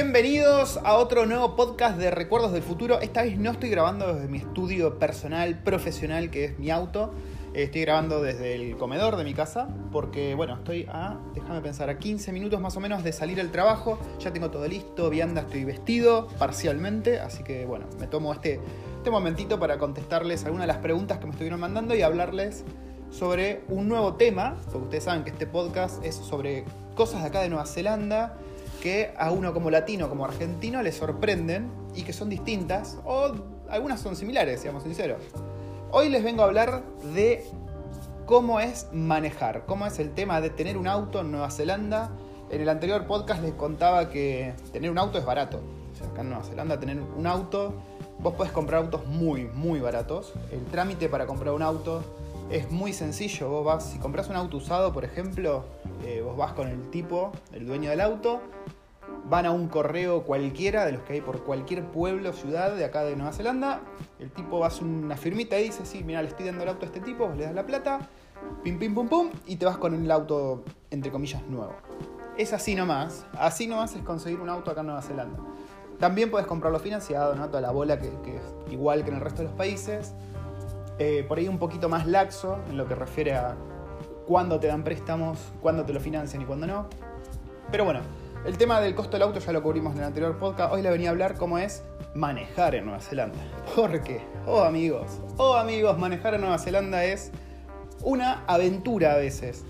Bienvenidos a otro nuevo podcast de Recuerdos del Futuro. Esta vez no estoy grabando desde mi estudio personal, profesional, que es mi auto. Eh, Estoy grabando desde el comedor de mi casa porque, bueno, estoy a, déjame pensar, a 15 minutos más o menos de salir al trabajo. Ya tengo todo listo, vianda, estoy vestido parcialmente. Así que, bueno, me tomo este, este momentito para contestarles algunas de las preguntas que me estuvieron mandando y hablarles sobre un nuevo tema. Porque ustedes saben que este podcast es sobre cosas de acá de Nueva Zelanda que a uno como latino, como argentino, le sorprenden y que son distintas o algunas son similares, seamos sinceros. Hoy les vengo a hablar de cómo es manejar, cómo es el tema de tener un auto en Nueva Zelanda. En el anterior podcast les contaba que tener un auto es barato. Acá en Nueva Zelanda tener un auto, vos podés comprar autos muy, muy baratos. El trámite para comprar un auto es muy sencillo. Vos vas, si compras un auto usado, por ejemplo, eh, vos vas con el tipo, el dueño del auto, van a un correo cualquiera de los que hay por cualquier pueblo, ciudad de acá de Nueva Zelanda. El tipo hacer una firmita y dice, sí, mira, le estoy dando el auto a este tipo, vos le das la plata, pim, pim, pum, pum, y te vas con el auto, entre comillas, nuevo. Es así nomás. Así nomás es conseguir un auto acá en Nueva Zelanda. También puedes comprarlo financiado, ¿no? Toda la bola que, que es igual que en el resto de los países. Eh, por ahí un poquito más laxo en lo que refiere a cuándo te dan préstamos, cuándo te lo financian y cuándo no. Pero bueno, el tema del costo del auto ya lo cubrimos en el anterior podcast. Hoy le venía a hablar cómo es manejar en Nueva Zelanda. Porque, oh amigos, oh amigos, manejar en Nueva Zelanda es una aventura a veces.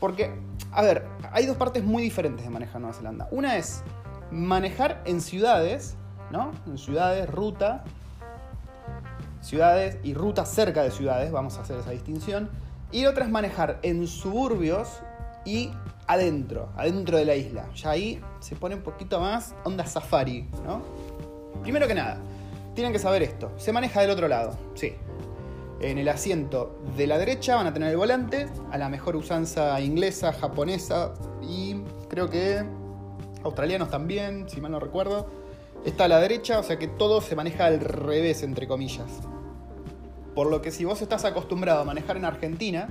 Porque, a ver, hay dos partes muy diferentes de manejar en Nueva Zelanda. Una es manejar en ciudades, ¿no? En ciudades, ruta, ciudades y rutas cerca de ciudades, vamos a hacer esa distinción. Y otra es manejar en suburbios y adentro, adentro de la isla. Ya ahí se pone un poquito más onda safari, ¿no? Primero que nada, tienen que saber esto. Se maneja del otro lado, sí. En el asiento de la derecha van a tener el volante, a la mejor usanza inglesa, japonesa y creo que australianos también, si mal no recuerdo. Está a la derecha, o sea que todo se maneja al revés, entre comillas. Por lo que si vos estás acostumbrado a manejar en Argentina,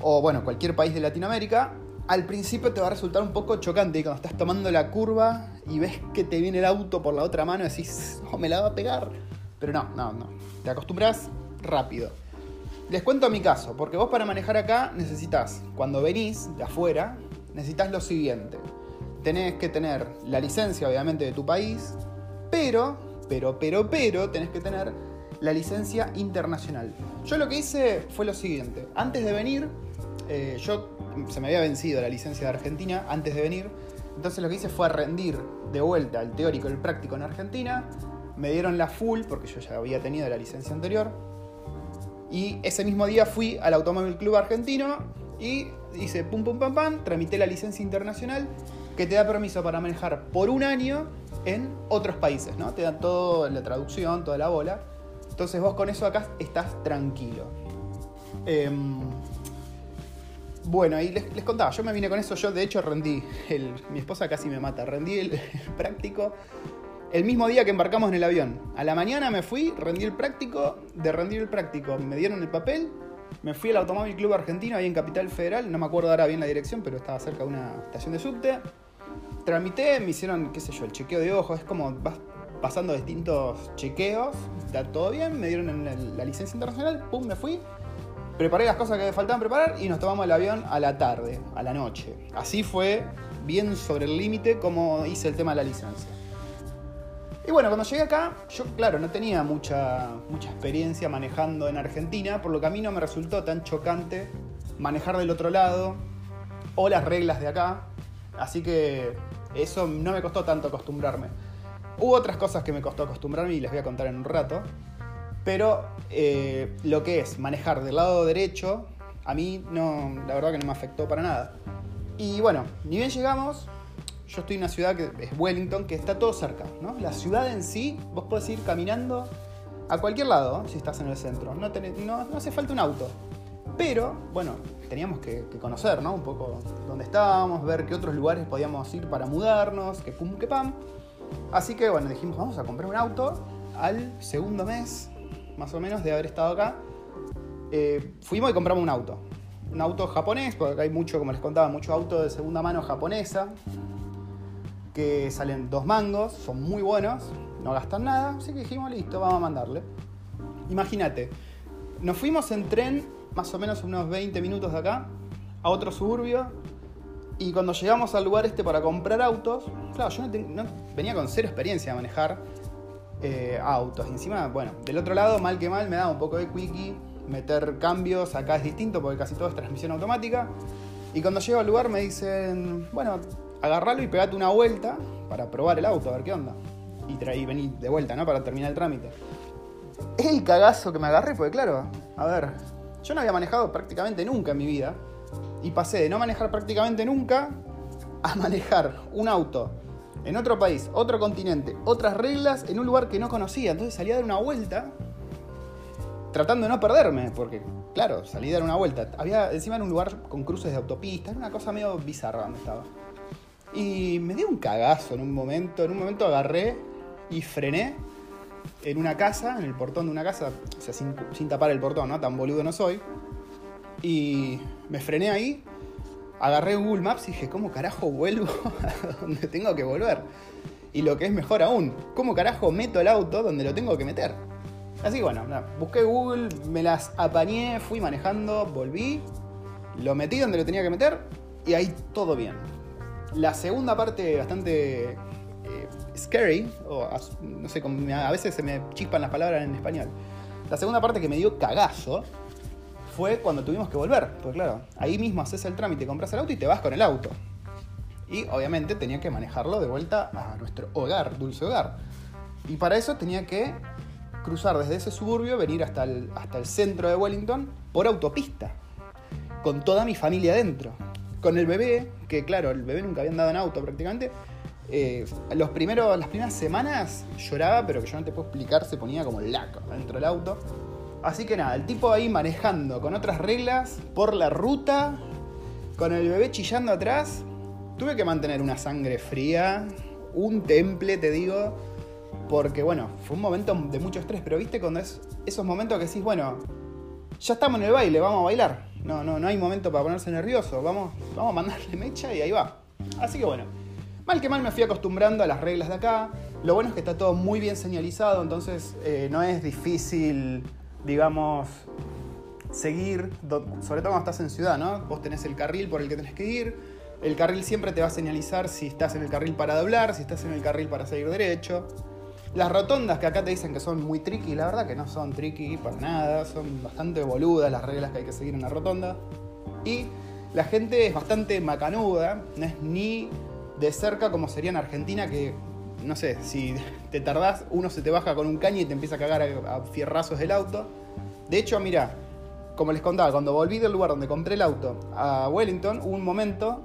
o bueno, cualquier país de Latinoamérica, al principio te va a resultar un poco chocante cuando estás tomando la curva y ves que te viene el auto por la otra mano y decís, oh, me la va a pegar. Pero no, no, no. Te acostumbras rápido. Les cuento mi caso, porque vos para manejar acá necesitas, cuando venís de afuera, necesitas lo siguiente. Tenés que tener la licencia, obviamente, de tu país, pero, pero, pero, pero, tenés que tener la licencia internacional. Yo lo que hice fue lo siguiente. Antes de venir, eh, yo se me había vencido la licencia de Argentina antes de venir. Entonces lo que hice fue rendir de vuelta el teórico y el práctico en Argentina. Me dieron la full porque yo ya había tenido la licencia anterior. Y ese mismo día fui al Automóvil Club Argentino y hice pum pum pam pam, tramité la licencia internacional que te da permiso para manejar por un año en otros países, ¿no? Te dan toda la traducción, toda la bola. Entonces vos con eso acá estás tranquilo. Eh, bueno, y les, les, contaba, yo me vine con eso, yo de hecho rendí, el, mi esposa casi me mata, rendí el, práctico el mismo día que embarcamos en el avión. A la mañana me fui, rendí el práctico, de rendir el práctico me dieron el papel, me fui al Automóvil Club Argentino ahí en Capital Federal, no me acuerdo ahora bien la dirección, pero estaba cerca de una estación de subte. Tramité, me hicieron, qué sé yo, el chequeo de ojos, es como vas pasando distintos chequeos, está todo bien, me dieron la, la licencia internacional, pum, me fui, preparé las cosas que me faltaban preparar y nos tomamos el avión a la tarde, a la noche. Así fue, bien sobre el límite, como hice el tema de la licencia. Y bueno, cuando llegué acá, yo claro, no tenía mucha, mucha experiencia manejando en Argentina, por lo que a mí no me resultó tan chocante manejar del otro lado o las reglas de acá. Así que eso no me costó tanto acostumbrarme. Hubo otras cosas que me costó acostumbrarme y les voy a contar en un rato. Pero eh, lo que es manejar del lado derecho, a mí no, la verdad que no me afectó para nada. Y bueno, ni bien llegamos, yo estoy en una ciudad que es Wellington, que está todo cerca, ¿no? La ciudad en sí, vos podés ir caminando a cualquier lado si estás en el centro. No, no, hace falta un auto. Pero, bueno, teníamos que, que, conocer, ¿no? Un poco dónde estábamos, ver qué otros lugares podíamos ir para mudarnos, que pum, que pam. Así que, bueno, dijimos, vamos a comprar un auto al segundo mes más o menos, de haber estado acá, eh, fuimos y compramos un auto. Un auto japonés, porque acá hay mucho, como les contaba, mucho auto de segunda mano japonesa. que salen dos mangos, son muy buenos, no gastan nada, así que dijimos, listo, vamos a mandarle. Imagínate, nos fuimos en tren, más o menos unos 20 minutos de acá, a otro suburbio, y cuando llegamos al lugar este para comprar autos, claro, yo no, venía con cero experiencia de manejar eh, autos. encima, bueno, del otro lado, mal que mal, me da un poco de quickie, meter cambios, acá es distinto porque casi todo es transmisión automática. Y cuando llego al lugar me dicen, bueno, agarralo y pegate una vuelta para probar el auto, a ver qué onda. Y traí, vení de vuelta, ¿no? Para terminar el trámite. El cagazo que me agarré, porque claro, a ver, yo no había manejado prácticamente nunca en mi vida. Y pasé de no manejar prácticamente nunca a manejar un auto en otro país, otro continente, otras reglas, en un lugar que no conocía. Entonces salí a dar una vuelta tratando de no perderme, porque claro, salí a dar una vuelta. Había encima en un lugar con cruces de autopista, era una cosa medio bizarra donde estaba. Y me dio un cagazo en un momento, en un momento agarré y frené en una casa, en el portón de una casa, o sea, sin, sin tapar el portón, ¿no? Tan boludo no soy. Y me frené ahí, agarré Google Maps y dije, ¿cómo carajo vuelvo a donde tengo que volver? Y lo que es mejor aún, ¿cómo carajo meto el auto donde lo tengo que meter? Así que bueno, busqué Google, me las apañé, fui manejando, volví, lo metí donde lo tenía que meter y ahí todo bien. La segunda parte bastante eh, scary, o no sé, a veces se me chispan las palabras en español. La segunda parte que me dio cagazo fue cuando tuvimos que volver. Porque claro, ahí mismo haces el trámite, compras el auto y te vas con el auto. Y obviamente tenía que manejarlo de vuelta a nuestro hogar, dulce hogar. Y para eso tenía que cruzar desde ese suburbio, venir hasta el, hasta el centro de Wellington por autopista. Con toda mi familia adentro. Con el bebé, que claro, el bebé nunca había andado en auto prácticamente. Eh, los primeros, las primeras semanas lloraba, pero que yo no te puedo explicar, se ponía como laco dentro del auto. Así que nada, el tipo ahí manejando con otras reglas por la ruta, con el bebé chillando atrás. Tuve que mantener una sangre fría, un temple, te digo, porque bueno, fue un momento de mucho estrés, pero viste cuando es esos momentos que decís, bueno, ya estamos en el baile, vamos a bailar. No, no, no hay momento para ponerse nervioso, vamos, vamos a mandarle mecha y ahí va. Así que bueno, mal que mal me fui acostumbrando a las reglas de acá. Lo bueno es que está todo muy bien señalizado, entonces eh, no es difícil digamos, seguir, sobre todo cuando estás en ciudad, ¿no? Vos tenés el carril por el que tenés que ir, el carril siempre te va a señalizar si estás en el carril para doblar, si estás en el carril para seguir derecho. Las rotondas que acá te dicen que son muy tricky, la verdad que no son tricky para nada, son bastante boludas las reglas que hay que seguir en la rotonda. Y la gente es bastante macanuda, no es ni de cerca como sería en Argentina, que no sé, si te tardás, uno se te baja con un caño y te empieza a cagar a, fierrazos del auto. De hecho, mira, como les contaba, cuando volví del lugar donde compré el auto a Wellington, hubo un momento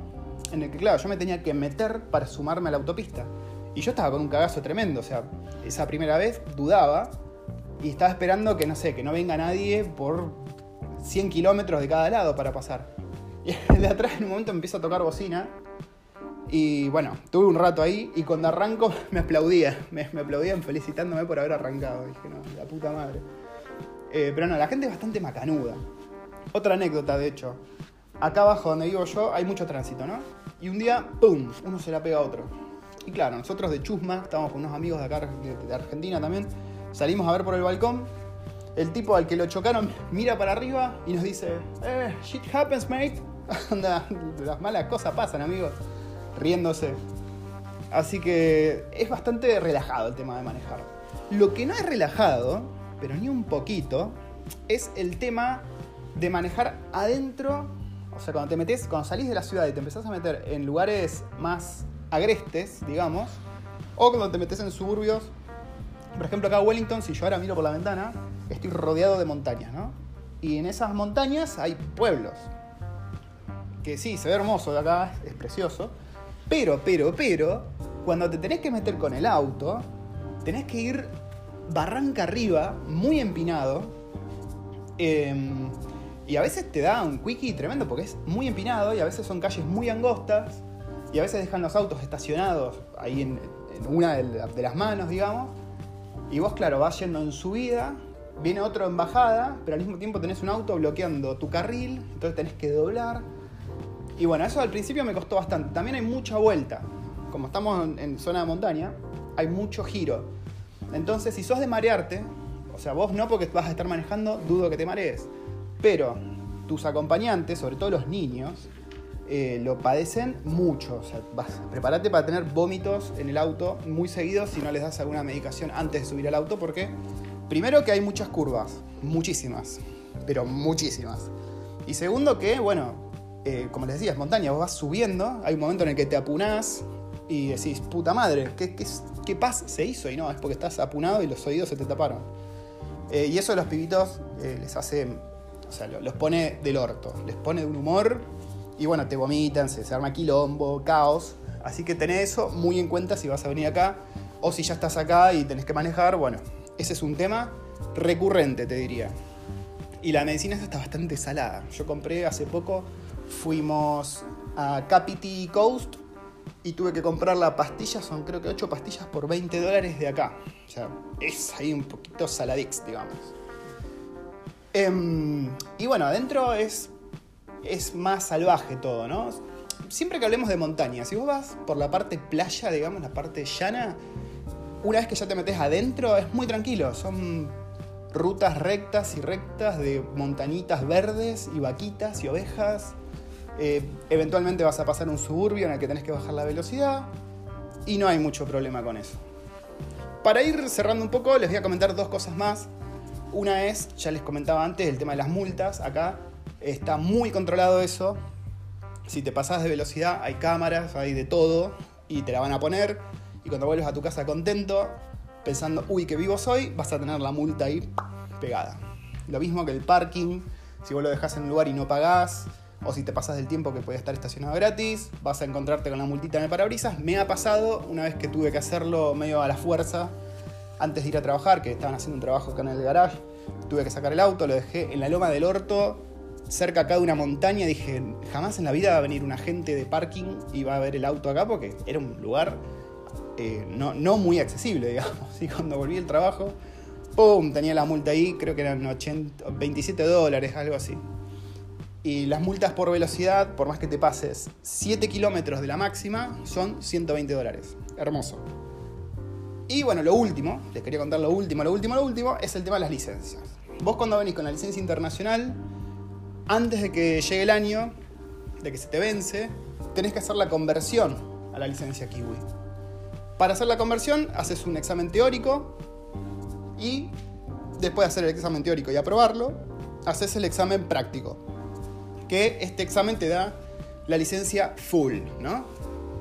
en el que, claro, yo me tenía que meter para sumarme a la autopista. Y yo estaba con un cagazo tremendo, o sea, esa primera vez dudaba y estaba esperando que, no sé, que no venga nadie por 100 kilómetros de cada lado para pasar. Y de atrás en un momento me empieza a tocar bocina y bueno, tuve un rato ahí y cuando arranco me aplaudía, me, aplaudían felicitándome por haber arrancado. Dije, no, la puta madre. Eh, pero no, la gente es bastante macanuda. Otra anécdota, de hecho. Acá abajo donde vivo yo hay mucho tránsito, ¿no? Y un día, ¡pum! Uno se la pega a otro. Y claro, nosotros de Chusma, estábamos con unos amigos de acá, de, Argentina también, salimos a ver por el balcón. El tipo al que lo chocaron mira para arriba y nos dice, eh, shit happens, mate. las malas cosas pasan, amigos riéndose. Así que es bastante relajado el tema de manejar. Lo que no es relajado, pero ni un poquito, es el tema de manejar adentro. O sea, cuando te metes, cuando salís de la ciudad y te empezás a meter en lugares más agrestes, digamos, o cuando te metes en suburbios. Por ejemplo, acá en Wellington, si yo ahora miro por la ventana, estoy rodeado de montañas, ¿no? Y en esas montañas hay pueblos. Que sí, se ve hermoso de acá, es precioso. Pero, pero, pero, cuando te tenés que meter con el auto, tenés que ir barranca arriba, muy empinado. Em, y a veces te da un quickie tremendo porque es muy empinado y a veces son calles muy angostas. Y a veces dejan los autos estacionados ahí en, una de, de, las manos, digamos. Y vos, claro, vas yendo en subida, viene otro en bajada, pero al mismo tiempo tenés un auto bloqueando tu carril, entonces tenés que doblar. Y bueno, eso al principio me costó bastante. También hay mucha vuelta. como estamos en, zona de montaña, hay mucho giro. Entonces, si sos de marearte, o sea, vos no porque vas a estar manejando, dudo que te marees. Pero tus acompañantes, sobre todo los niños, eh, lo padecen mucho. O sea, vas, prepárate para tener vómitos en el auto muy seguidos si no les das alguna medicación antes de subir al auto, porque primero que hay muchas curvas, muchísimas, pero muchísimas. Y segundo que, bueno, eh, como les decía, es montaña, vos vas subiendo, hay un momento en el que te apunás y decís, puta madre, ¿qué, qué, qué paz se hizo? Y no, es porque estás apunado y los oídos se te taparon. Eh, y eso a los pibitos eh, les hace, o sea, los pone del orto, les pone de un humor y bueno, te vomitan, se, se arma quilombo, caos. Así que tenés eso muy en cuenta si vas a venir acá o si ya estás acá y tenés que manejar, bueno, ese es un tema recurrente, te diría. Y la medicina está bastante salada. Yo compré hace poco, fuimos a Capity Coast y tuve que comprar la pastilla, son creo que 8 pastillas por 20 dólares de acá. O sea, es ahí un poquito saladix, digamos. Em, y bueno, adentro es, es más salvaje todo, ¿no? Siempre que hablemos de montaña, si vos vas por la parte playa, digamos, la parte llana, una vez que ya te metes adentro es muy tranquilo. Son rutas rectas y rectas de montañitas verdes y vaquitas y ovejas eh, eventualmente vas a pasar un suburbio en el que tenés que bajar la velocidad y no hay mucho problema con eso. Para ir cerrando un poco, les voy a comentar dos cosas más. Una es, ya les comentaba antes, el tema de las multas. Acá está muy controlado eso. Si te pasas de velocidad, hay cámaras, hay de todo y te la van a poner. Y cuando vuelves a tu casa contento, pensando, uy, qué vivo soy, vas a tener la multa ahí pegada. Lo mismo que el parking, si vos lo dejas en un lugar y no pagás, o si te pasas del tiempo que puede estar estacionado gratis, vas a encontrarte con la multita en el parabrisas. Me ha pasado una vez que tuve que hacerlo medio a la fuerza antes de ir a trabajar, que estaban haciendo un trabajo acá en el garage. Tuve que sacar el auto, lo dejé en la loma del orto, cerca acá de una montaña. Dije, jamás en la vida va a venir un agente de parking y va a ver el auto acá porque era un lugar eh, no, muy accesible, digamos. Y cuando volví al trabajo, ¡pum! Tenía la multa ahí, creo que eran 80, 27 dólares, algo así. Y las multas por velocidad, por más que te pases 7 kilómetros de la máxima, son 120 dólares. Hermoso. Y bueno, lo último, les quería contar lo último, lo último, lo último, es el tema de las licencias. Vos cuando venís con la licencia internacional, antes de que llegue el año, de que se te vence, tenés que hacer la conversión a la licencia kiwi. Para hacer la conversión, haces un examen teórico y después de hacer el examen teórico y aprobarlo, haces el examen práctico que este examen te da la licencia full, ¿no?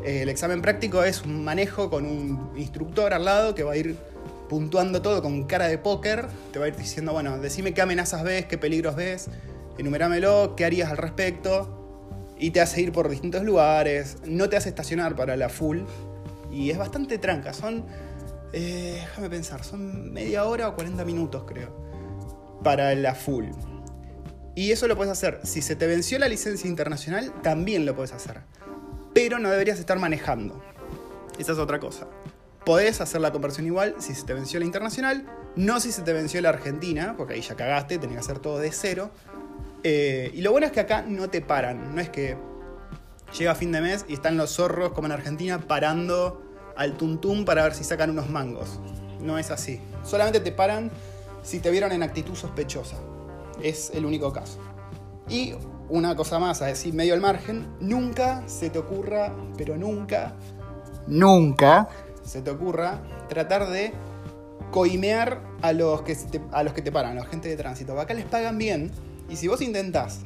El examen práctico es un manejo con un instructor al lado que va a ir puntuando todo con cara de póker, te va a ir diciendo, bueno, decime qué amenazas ves, qué peligros ves, enumerámelo, qué harías al respecto, y te hace ir por distintos lugares, no te hace estacionar para la full, y es bastante tranca, son, eh, déjame pensar, son media hora o 40 minutos creo, para la full. Y eso lo puedes hacer. Si se te venció la licencia internacional, también lo puedes hacer. Pero no deberías estar manejando. Esa es otra cosa. Podés hacer la conversión igual si se te venció la internacional, no si se te venció la argentina, porque ahí ya cagaste, tenés que hacer todo de cero. Eh, y lo bueno es que acá no te paran, no es que llega fin de mes y están los zorros como en Argentina parando al tuntum para ver si sacan unos mangos. No es así. Solamente te paran si te vieron en actitud sospechosa es el único caso. Y una cosa más a decir medio al margen, nunca se te ocurra, pero nunca, nunca se te ocurra tratar de coimear a los que te, a los que te paran, a la gente de tránsito. Acá les pagan bien y si vos intentás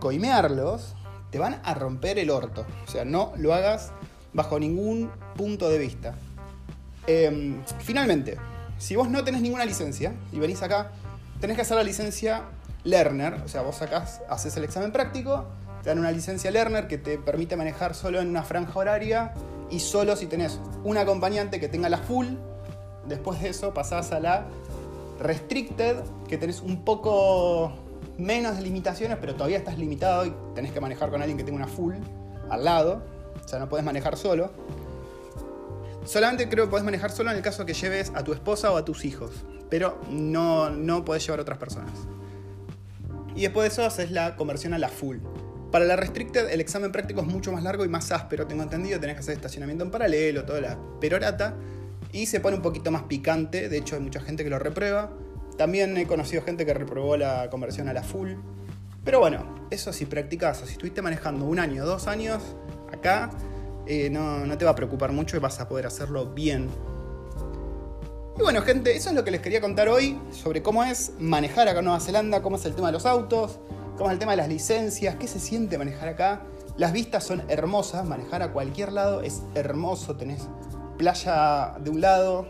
coimearlos, te van a romper el orto. O sea, no lo hagas bajo ningún punto de vista. Em, finalmente, si vos no tenés ninguna licencia y venís acá, tenés que hacer la licencia Learner, o sea, vos sacás, haces el examen práctico, te dan una licencia Learner que te permite manejar solo en una franja horaria y solo si tenés un acompañante que tenga la full, después de eso pasás a la restricted, que tenés un poco menos limitaciones, pero todavía estás limitado y tenés que manejar con alguien que tenga una full al lado, o sea, no podés manejar solo. Solamente creo que podés manejar solo en el caso que lleves a tu esposa o a tus hijos, pero no, no podés llevar a otras personas. Y después de eso haces la conversión a la full. Para la Restricted el examen práctico es mucho más largo y más áspero, tengo entendido, tenés que hacer estacionamiento en paralelo, toda la perorata, y se pone un poquito más picante, de hecho hay mucha gente que lo reprueba. También he conocido gente que reprobó la conversión a la full. Pero bueno, eso si practicas o si estuviste manejando un año, dos años, acá eh, no, no te va a preocupar mucho y vas a poder hacerlo bien. Y bueno, gente, eso es lo que les quería contar hoy sobre cómo es manejar acá en Nueva Zelanda, cómo es el tema de los autos, cómo es el tema de las licencias, qué se siente manejar acá. Las vistas son hermosas, manejar a cualquier lado es hermoso, tenés playa de un lado,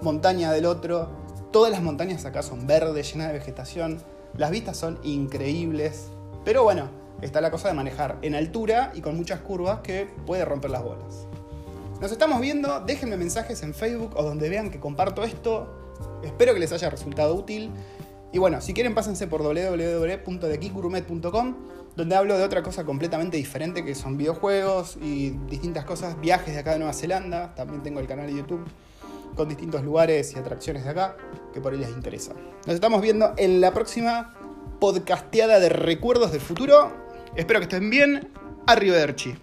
montaña del otro, todas las montañas acá son verdes, llenas de vegetación, las vistas son increíbles, pero bueno, está la cosa de manejar en altura y con muchas curvas que puede romper las bolas. Nos estamos viendo, déjenme mensajes en Facebook o donde vean que comparto esto. Espero que les haya resultado útil. Y bueno, si quieren pásense por www.dekikurumet.com donde hablo de otra cosa completamente diferente que son videojuegos y distintas cosas, viajes de acá de Nueva Zelanda. También tengo el canal de YouTube con distintos lugares y atracciones de acá que por ahí les interesa. Nos estamos viendo en la próxima podcasteada de recuerdos del futuro. Espero que estén bien. Arrivederci.